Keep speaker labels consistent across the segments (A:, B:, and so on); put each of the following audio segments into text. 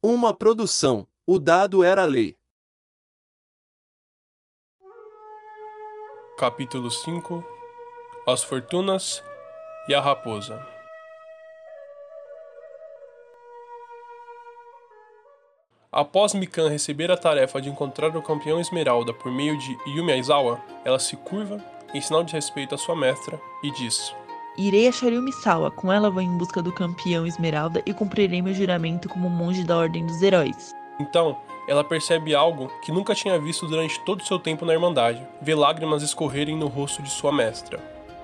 A: Uma produção. O dado era lei.
B: Capítulo 5 As Fortunas e a Raposa Após Mikan receber a tarefa de encontrar o campeão Esmeralda por meio de Yumi Aizawa, ela se curva, em sinal de respeito à sua mestra, e diz:
C: Irei a Shariumi Sawa, com ela vou em busca do campeão Esmeralda e cumprirei meu juramento como monge da Ordem dos Heróis.
B: Então, ela percebe algo que nunca tinha visto durante todo o seu tempo na Irmandade: vê lágrimas escorrerem no rosto de sua mestra.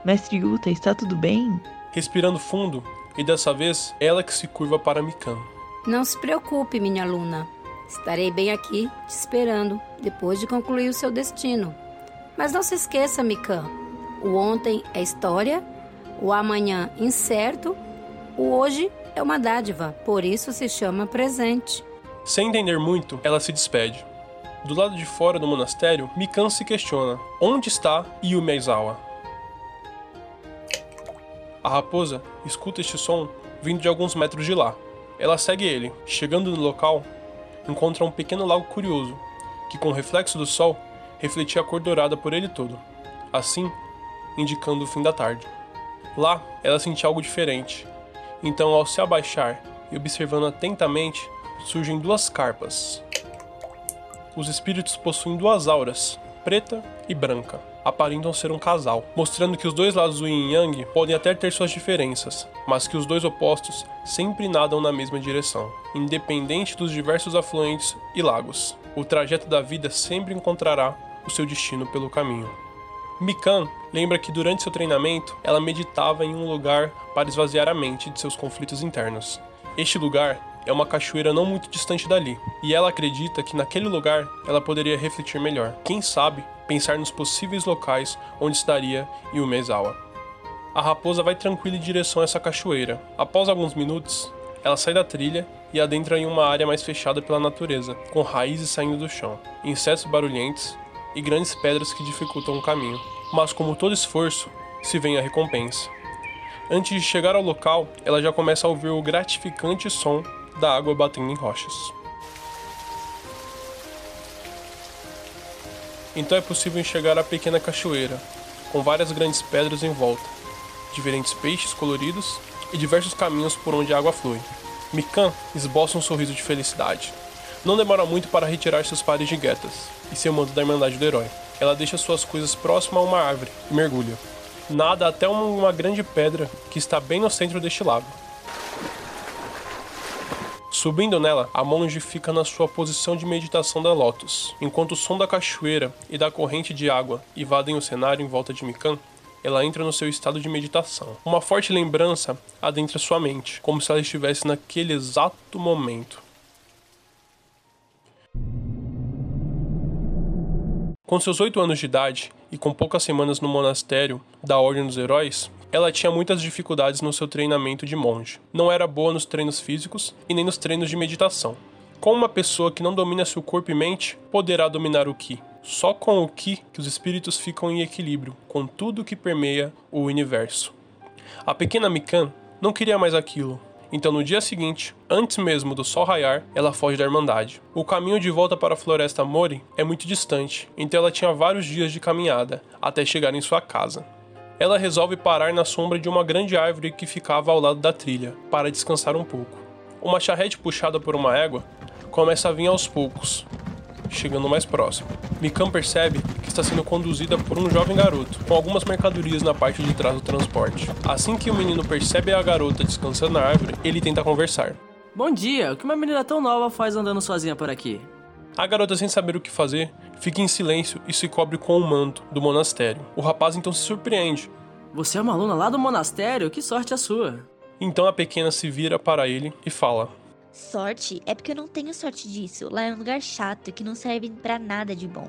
C: Mestre Yuta, está tudo bem?
B: Respirando fundo, e dessa vez ela que se curva para Mikan.
D: Não se preocupe, minha aluna. Estarei bem aqui, te esperando, depois de concluir o seu destino. Mas não se esqueça, Mikan. O ontem é história, o amanhã incerto, o hoje é uma dádiva, por isso se chama presente.
B: Sem entender muito, ela se despede. Do lado de fora do monastério, Mikan se questiona: onde está Yumi Aizawa? A raposa escuta este som vindo de alguns metros de lá. Ela segue ele. Chegando no local, encontra um pequeno lago curioso, que com o reflexo do sol refletia a cor dourada por ele todo, assim indicando o fim da tarde. Lá, ela sentia algo diferente. Então, ao se abaixar e observando atentamente, surgem duas carpas. Os espíritos possuem duas auras, preta e branca. Aparentam ser um casal, mostrando que os dois lados do yin yang podem até ter suas diferenças, mas que os dois opostos sempre nadam na mesma direção, independente dos diversos afluentes e lagos. O trajeto da vida sempre encontrará o seu destino pelo caminho. Mikan lembra que durante seu treinamento ela meditava em um lugar para esvaziar a mente de seus conflitos internos. Este lugar é uma cachoeira não muito distante dali, e ela acredita que naquele lugar ela poderia refletir melhor. Quem sabe pensar nos possíveis locais onde estaria Yumezawa. A raposa vai tranquila em direção a essa cachoeira. Após alguns minutos, ela sai da trilha e adentra em uma área mais fechada pela natureza, com raízes saindo do chão, insetos barulhentos e grandes pedras que dificultam o caminho. Mas como todo esforço, se vem a recompensa. Antes de chegar ao local, ela já começa a ouvir o gratificante som da água batendo em rochas. Então é possível enxergar a pequena cachoeira, com várias grandes pedras em volta, diferentes peixes coloridos e diversos caminhos por onde a água flui. Mikan esboça um sorriso de felicidade. Não demora muito para retirar seus pares de guetas e seu manto da Irmandade do Herói. Ela deixa suas coisas próximas a uma árvore e mergulha. Nada até uma grande pedra que está bem no centro deste lago. Subindo nela, a monge fica na sua posição de meditação da Lotus. Enquanto o som da cachoeira e da corrente de água invadem o cenário em volta de Mikan, ela entra no seu estado de meditação. Uma forte lembrança adentra sua mente, como se ela estivesse naquele exato momento. Com seus oito anos de idade e com poucas semanas no monastério da Ordem dos Heróis, ela tinha muitas dificuldades no seu treinamento de monge. Não era boa nos treinos físicos e nem nos treinos de meditação. Como uma pessoa que não domina seu corpo e mente poderá dominar o Ki? Só com o Ki que os espíritos ficam em equilíbrio com tudo que permeia o universo. A pequena Mikan não queria mais aquilo. Então, no dia seguinte, antes mesmo do sol raiar, ela foge da Irmandade. O caminho de volta para a Floresta Mori é muito distante, então ela tinha vários dias de caminhada até chegar em sua casa ela resolve parar na sombra de uma grande árvore que ficava ao lado da trilha, para descansar um pouco. Uma charrete puxada por uma égua começa a vir aos poucos, chegando mais próximo. Mikan percebe que está sendo conduzida por um jovem garoto, com algumas mercadorias na parte de trás do transporte. Assim que o menino percebe a garota descansando na árvore, ele tenta conversar.
E: Bom dia, o que uma menina tão nova faz andando sozinha por aqui?
B: A garota, sem saber o que fazer, fica em silêncio e se cobre com o manto do monastério. O rapaz então se surpreende.
E: Você é uma aluna lá do monastério? Que sorte a sua!
B: Então a pequena se vira para ele e fala:
F: Sorte? É porque eu não tenho sorte disso. Lá é um lugar chato que não serve para nada de bom.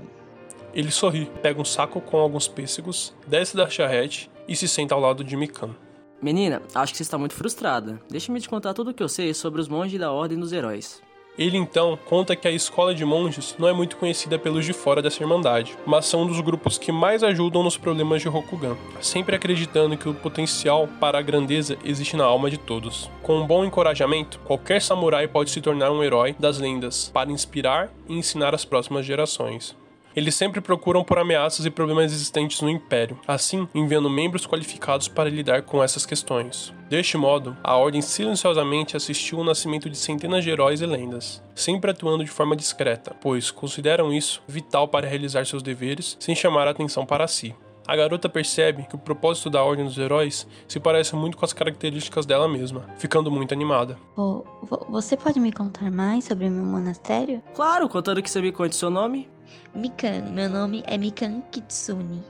B: Ele sorri, pega um saco com alguns pêssegos, desce da charrete e se senta ao lado de Mikan.
E: Menina, acho que você está muito frustrada. Deixa-me te contar tudo o que eu sei sobre os monges da Ordem dos Heróis.
B: Ele então conta que a escola de monges não é muito conhecida pelos de fora dessa irmandade, mas são um dos grupos que mais ajudam nos problemas de Rokugan, sempre acreditando que o potencial para a grandeza existe na alma de todos. Com um bom encorajamento, qualquer samurai pode se tornar um herói das lendas para inspirar e ensinar as próximas gerações. Eles sempre procuram por ameaças e problemas existentes no Império, assim enviando membros qualificados para lidar com essas questões. Deste modo, a Ordem silenciosamente assistiu ao nascimento de centenas de heróis e lendas, sempre atuando de forma discreta, pois consideram isso vital para realizar seus deveres sem chamar a atenção para si. A garota percebe que o propósito da Ordem dos Heróis se parece muito com as características dela mesma, ficando muito animada.
F: Oh, você pode me contar mais sobre o meu monastério?
E: Claro, contando que você me conte seu nome.
F: Mikan, meu nome é Mikan Kitsune.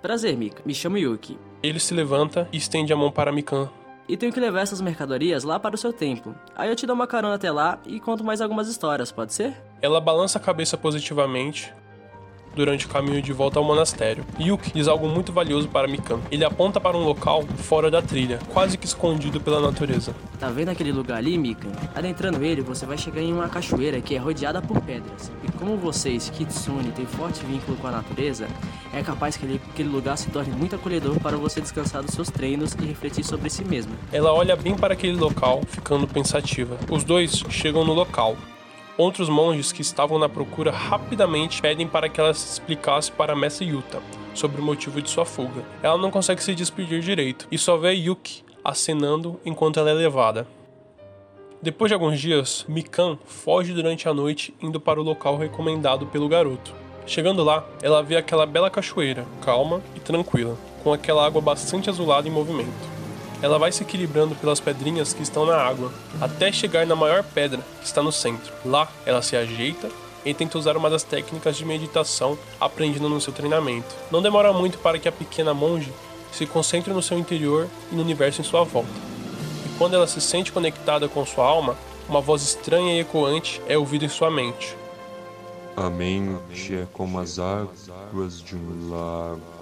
E: Prazer, Mika. Me chamo Yuki.
B: Ele se levanta e estende a mão para Mikan.
E: E tenho que levar essas mercadorias lá para o seu templo. Aí eu te dou uma carona até lá e conto mais algumas histórias, pode ser?
B: Ela balança a cabeça positivamente, durante o caminho de volta ao monastério. Yuki diz algo muito valioso para Mikan. Ele aponta para um local fora da trilha, quase que escondido pela natureza.
E: Tá vendo aquele lugar ali, Mikan? Adentrando ele, você vai chegar em uma cachoeira que é rodeada por pedras. E como vocês, Kitsune, têm forte vínculo com a natureza, é capaz que aquele lugar se torne muito acolhedor para você descansar dos seus treinos e refletir sobre si mesmo.
B: Ela olha bem para aquele local, ficando pensativa. Os dois chegam no local. Outros monges que estavam na procura rapidamente pedem para que ela se explicasse para a Mestre Yuta sobre o motivo de sua fuga. Ela não consegue se despedir direito e só vê Yuki acenando enquanto ela é levada. Depois de alguns dias, Mikan foge durante a noite indo para o local recomendado pelo garoto. Chegando lá, ela vê aquela bela cachoeira, calma e tranquila, com aquela água bastante azulada em movimento. Ela vai se equilibrando pelas pedrinhas que estão na água, até chegar na maior pedra, que está no centro. Lá, ela se ajeita e tenta usar uma das técnicas de meditação aprendida no seu treinamento. Não demora muito para que a pequena monge se concentre no seu interior e no universo em sua volta. E quando ela se sente conectada com sua alma, uma voz estranha e ecoante é ouvida em sua mente.
G: A mente é como as águas de um lago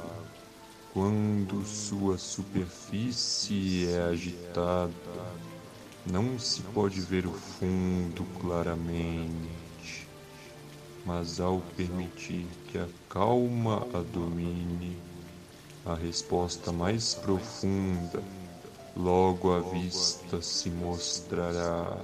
G: quando sua superfície é agitada, não se pode ver o fundo claramente, mas ao permitir que a calma a domine, a resposta mais profunda logo à vista se mostrará.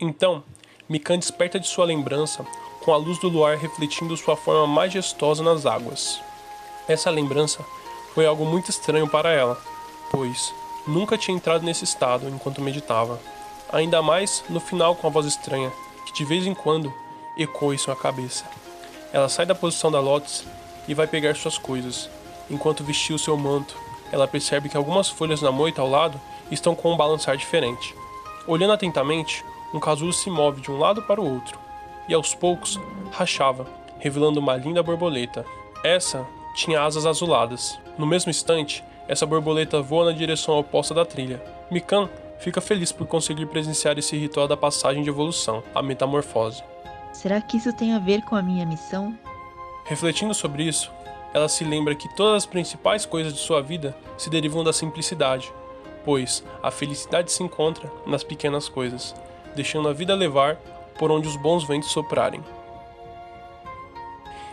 B: Então, Mikan desperta de sua lembrança com a luz do luar refletindo sua forma majestosa nas águas. Essa lembrança foi algo muito estranho para ela, pois nunca tinha entrado nesse estado enquanto meditava. Ainda mais no final com a voz estranha, que de vez em quando ecoa em sua cabeça. Ela sai da posição da Lotus e vai pegar suas coisas. Enquanto vestia o seu manto, ela percebe que algumas folhas na moita ao lado estão com um balançar diferente. Olhando atentamente, um casulo se move de um lado para o outro, e aos poucos rachava, revelando uma linda borboleta. Essa tinha asas azuladas. No mesmo instante, essa borboleta voa na direção oposta da trilha. Mikan fica feliz por conseguir presenciar esse ritual da passagem de evolução, a metamorfose.
C: Será que isso tem a ver com a minha missão?
B: Refletindo sobre isso, ela se lembra que todas as principais coisas de sua vida se derivam da simplicidade, pois a felicidade se encontra nas pequenas coisas, deixando a vida levar por onde os bons ventos soprarem.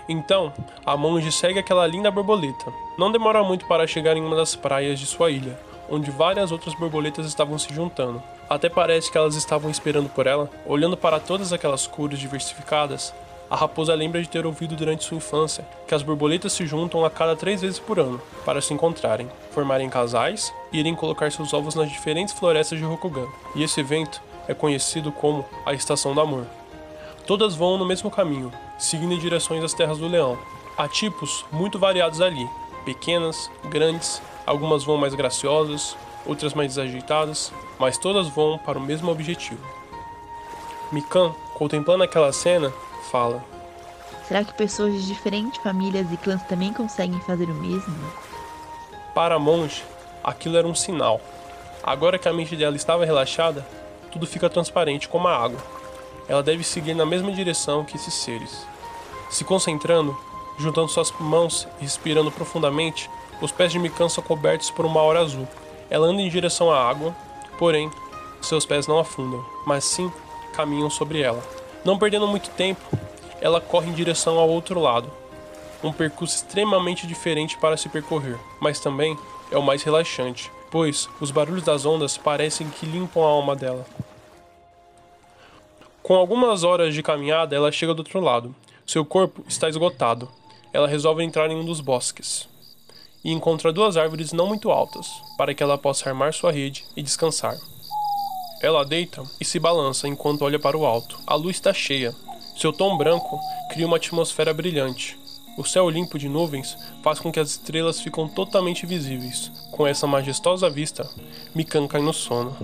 B: Então, a monge segue aquela linda borboleta. Não demora muito para chegar em uma das praias de sua ilha, onde várias outras borboletas estavam se juntando. Até parece que elas estavam esperando por ela. Olhando para todas aquelas cores diversificadas, a raposa lembra de ter ouvido durante sua infância que as borboletas se juntam a cada três vezes por ano para se encontrarem, formarem casais e irem colocar seus ovos nas diferentes florestas de Rokugan. E esse evento é conhecido como a Estação do Amor. Todas vão no mesmo caminho, seguindo em direções às Terras do Leão. Há tipos muito variados ali, pequenas, grandes, algumas vão mais graciosas, outras mais desajeitadas, mas todas vão para o mesmo objetivo. Mikan, contemplando aquela cena, fala:
C: Será que pessoas de diferentes famílias e clãs também conseguem fazer o mesmo?
B: Para a monge, aquilo era um sinal. Agora que a mente dela estava relaxada, tudo fica transparente como a água. Ela deve seguir na mesma direção que esses seres. Se concentrando, juntando suas mãos e respirando profundamente, os pés de Mikan são cobertos por uma aura azul. Ela anda em direção à água, Porém, seus pés não afundam, mas sim caminham sobre ela. Não perdendo muito tempo, ela corre em direção ao outro lado. Um percurso extremamente diferente para se percorrer, mas também é o mais relaxante, pois os barulhos das ondas parecem que limpam a alma dela. Com algumas horas de caminhada, ela chega do outro lado. Seu corpo está esgotado. Ela resolve entrar em um dos bosques e encontra duas árvores não muito altas, para que ela possa armar sua rede e descansar. Ela deita e se balança enquanto olha para o alto. A luz está cheia. Seu tom branco cria uma atmosfera brilhante. O céu limpo de nuvens faz com que as estrelas ficam totalmente visíveis. Com essa majestosa vista, Mikan cai no sono.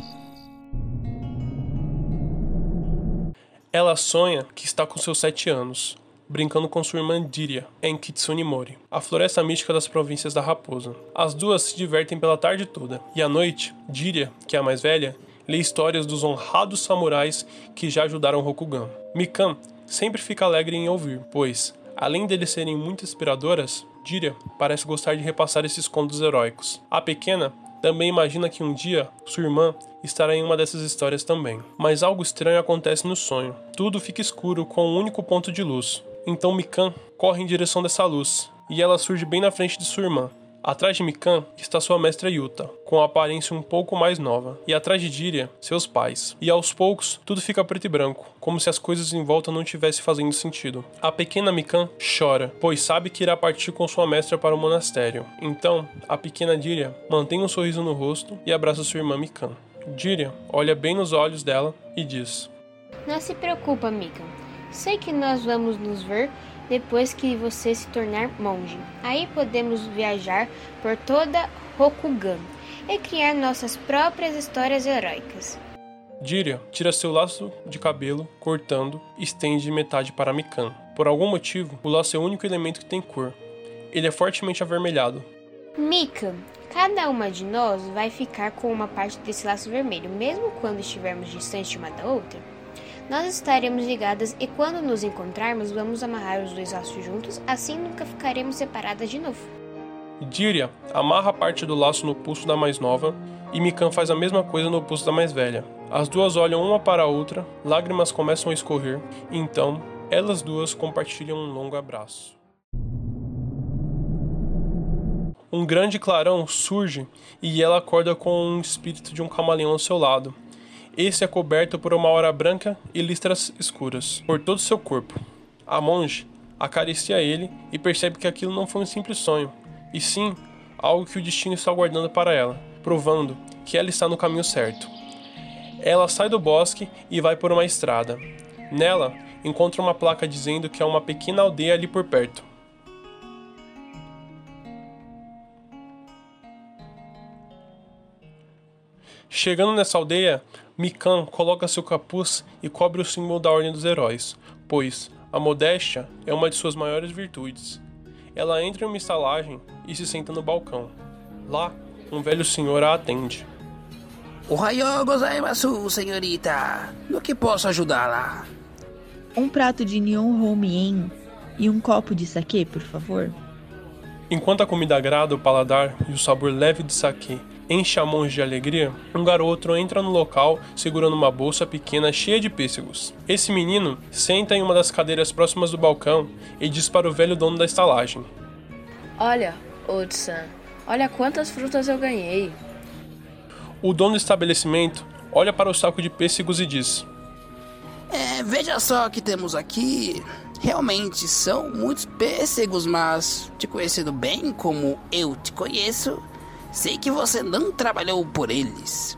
B: Ela sonha que está com seus sete anos, brincando com sua irmã Diria, em Kitsune Mori, a floresta mística das províncias da Raposa. As duas se divertem pela tarde toda, e à noite, Diria, que é a mais velha, lê histórias dos honrados samurais que já ajudaram Rokugan. Mikan sempre fica alegre em ouvir, pois, além deles serem muito inspiradoras, Diria parece gostar de repassar esses contos heróicos. A pequena também imagina que um dia sua irmã estará em uma dessas histórias também. Mas algo estranho acontece no sonho. Tudo fica escuro com um único ponto de luz. Então Mikan corre em direção dessa luz, e ela surge bem na frente de sua irmã. Atrás de Mikan está sua mestra Yuta, com a aparência um pouco mais nova, e atrás de Diria, seus pais. E aos poucos, tudo fica preto e branco, como se as coisas em volta não tivessem fazendo sentido. A pequena Mikan chora, pois sabe que irá partir com sua mestra para o monastério. Então, a pequena Diria mantém um sorriso no rosto e abraça sua irmã Mikan. Diria olha bem nos olhos dela e diz:
H: Não se preocupa, Mikan. Sei que nós vamos nos ver depois que você se tornar monge. Aí podemos viajar por toda Rokugan e criar nossas próprias histórias heróicas.
B: Diria tira seu laço de cabelo, cortando, e estende metade para Mikan. Por algum motivo, o laço é o único elemento que tem cor. Ele é fortemente avermelhado.
H: Mikan, cada uma de nós vai ficar com uma parte desse laço vermelho, mesmo quando estivermos distantes de uma da outra. Nós estaremos ligadas e quando nos encontrarmos, vamos amarrar os dois laços juntos, assim nunca ficaremos separadas de novo.
B: Diria amarra parte do laço no pulso da mais nova e Mikan faz a mesma coisa no pulso da mais velha. As duas olham uma para a outra, lágrimas começam a escorrer, e então elas duas compartilham um longo abraço. Um grande clarão surge e ela acorda com um espírito de um camaleão ao seu lado. Esse é coberto por uma aura branca e listras escuras por todo seu corpo. A monge acaricia ele e percebe que aquilo não foi um simples sonho, e sim algo que o destino está guardando para ela, provando que ela está no caminho certo. Ela sai do bosque e vai por uma estrada. Nela, encontra uma placa dizendo que há uma pequena aldeia ali por perto. Chegando nessa aldeia, Mikan coloca seu capuz e cobre o símbolo da Ordem dos Heróis, pois a modéstia é uma de suas maiores virtudes. Ela entra em uma estalagem e se senta no balcão. Lá, um velho senhor a atende.
I: Ohayou gozaimasu, senhorita. No que posso ajudá-la?
C: Um prato de Nihon Homien e um copo de saquê, por favor.
B: Enquanto a comida agrada o paladar e o sabor leve de saquê enche a de alegria, um garoto entra no local segurando uma bolsa pequena cheia de pêssegos. Esse menino senta em uma das cadeiras próximas do balcão e diz para o velho dono da estalagem:
J: Olha, Otsan, olha quantas frutas eu ganhei.
B: O dono do estabelecimento olha para o saco de pêssegos e diz:
I: É, veja só o que temos aqui. Realmente são muitos pêssegos, mas te conhecendo bem como eu te conheço, sei que você não trabalhou por eles.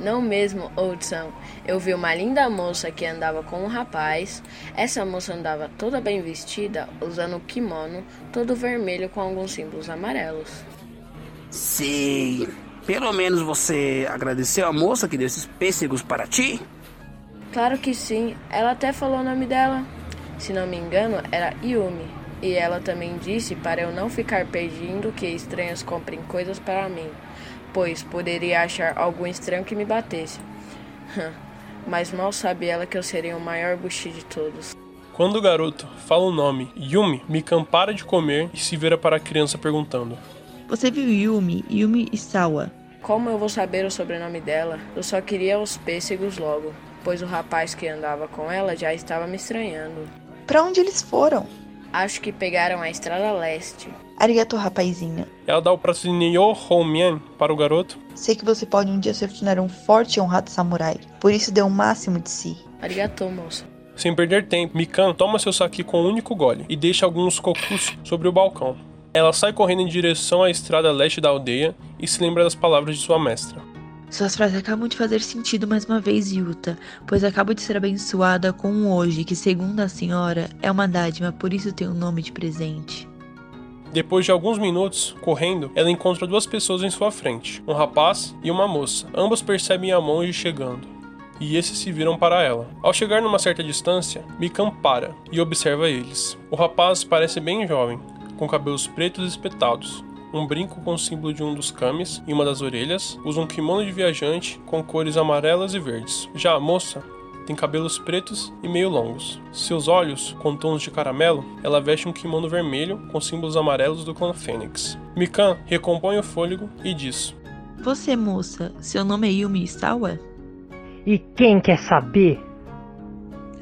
J: Não mesmo, Oldson. Eu vi uma linda moça que andava com um rapaz. Essa moça andava toda bem vestida, usando um kimono todo vermelho com alguns símbolos amarelos.
I: Sei. Pelo menos você agradeceu a moça que deu esses pêssegos para ti?
J: Claro que sim. Ela até falou o nome dela. Se não me engano, era Yumi. E ela também disse para eu não ficar pedindo que estranhos comprem coisas para mim, pois poderia achar algum estranho que me batesse. Mas mal sabe ela que eu seria o maior buchi de todos.
B: Quando o garoto fala o nome Yumi, Mikan para de comer e se vira para a criança perguntando:
C: Você viu Yumi, Yumi Isawa?
J: como eu vou saber o sobrenome dela? Eu só queria os pêssegos logo, pois o rapaz que andava com ela já estava me estranhando.
C: Pra onde eles foram?
J: Acho que pegaram a estrada leste.
C: Arigato, rapazinho.
B: Ela dá o Nyo Homien para o garoto.
C: Sei que você pode um dia se tornar um forte e honrado samurai, por isso dê o máximo de si.
J: Arigato, moça.
B: Sem perder tempo, Mikan toma seu saki com um único gole e deixa alguns cocos sobre o balcão. Ela sai correndo em direção à estrada leste da aldeia e se lembra das palavras de sua mestra.
C: Suas frases acabam de fazer sentido mais uma vez, Yuta, pois acabo de ser abençoada com um hoje que, segundo a senhora, é uma dádiva, por isso tem o um nome de presente.
B: Depois de alguns minutos correndo, ela encontra duas pessoas em sua frente, um rapaz e uma moça. Ambos percebem a monge chegando, e esses se viram para ela. Ao chegar numa certa distância, Mikan para e observa eles. O rapaz parece bem jovem, com cabelos pretos espetados, um brinco com o símbolo de um dos kamis em uma das orelhas, usa um kimono de viajante com cores amarelas e verdes. Já a moça tem cabelos pretos e meio longos. Seus olhos, com tons de caramelo, ela veste um kimono vermelho com símbolos amarelos do clã Fênix. Mikan recompõe o fôlego e diz:
C: Você, moça, seu nome é Yumi Isawa?
K: E quem quer saber?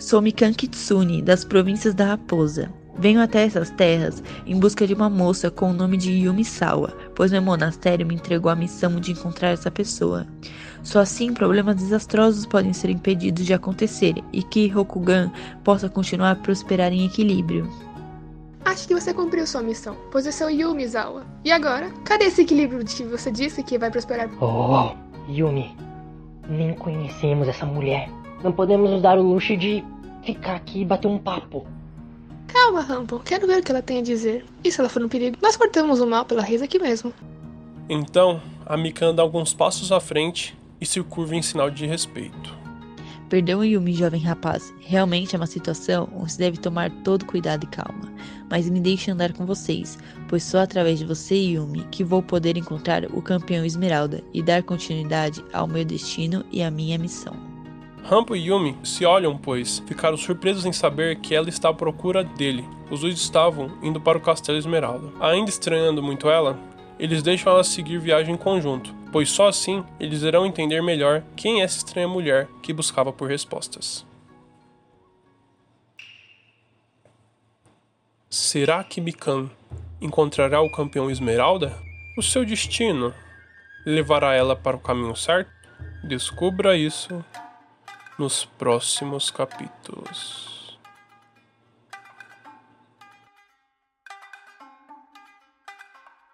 C: Sou Mikan Kitsune, das províncias da Raposa. Venho até essas terras em busca de uma moça com o nome de Yumi Sawa, pois meu monastério me entregou a missão de encontrar essa pessoa. Só assim problemas desastrosos podem ser impedidos de acontecer e que Rokugan possa continuar a prosperar em equilíbrio.
L: Acho que você cumpriu sua missão, pois você é o Yumi Zawa. E agora? Cadê esse equilíbrio de que você disse que vai prosperar?
K: Oh, Yumi, nem conhecemos essa mulher. Não podemos nos dar o luxo de ficar aqui e bater um papo.
L: Calma, Rambo. Quero ver o que ela tem a dizer. E se ela for um perigo? Nós cortamos o mal pela raiz aqui mesmo.
B: Então, a Mikan dá alguns passos à frente e se curva em sinal de respeito.
C: Perdão, Yumi, jovem rapaz. Realmente é uma situação onde se deve tomar todo cuidado e calma. Mas me deixe andar com vocês, pois só através de você, Yumi, que vou poder encontrar o campeão Esmeralda e dar continuidade ao meu destino e à minha missão.
B: Rampo e Yumi se olham, pois ficaram surpresos em saber que ela está à procura dele. Os dois estavam indo para o Castelo Esmeralda. Ainda estranhando muito ela, eles deixam ela seguir viagem em conjunto, pois só assim eles irão entender melhor quem é essa estranha mulher que buscava por respostas. Será que Mikan encontrará o campeão Esmeralda? O seu destino levará ela para o caminho certo? Descubra isso nos próximos capítulos.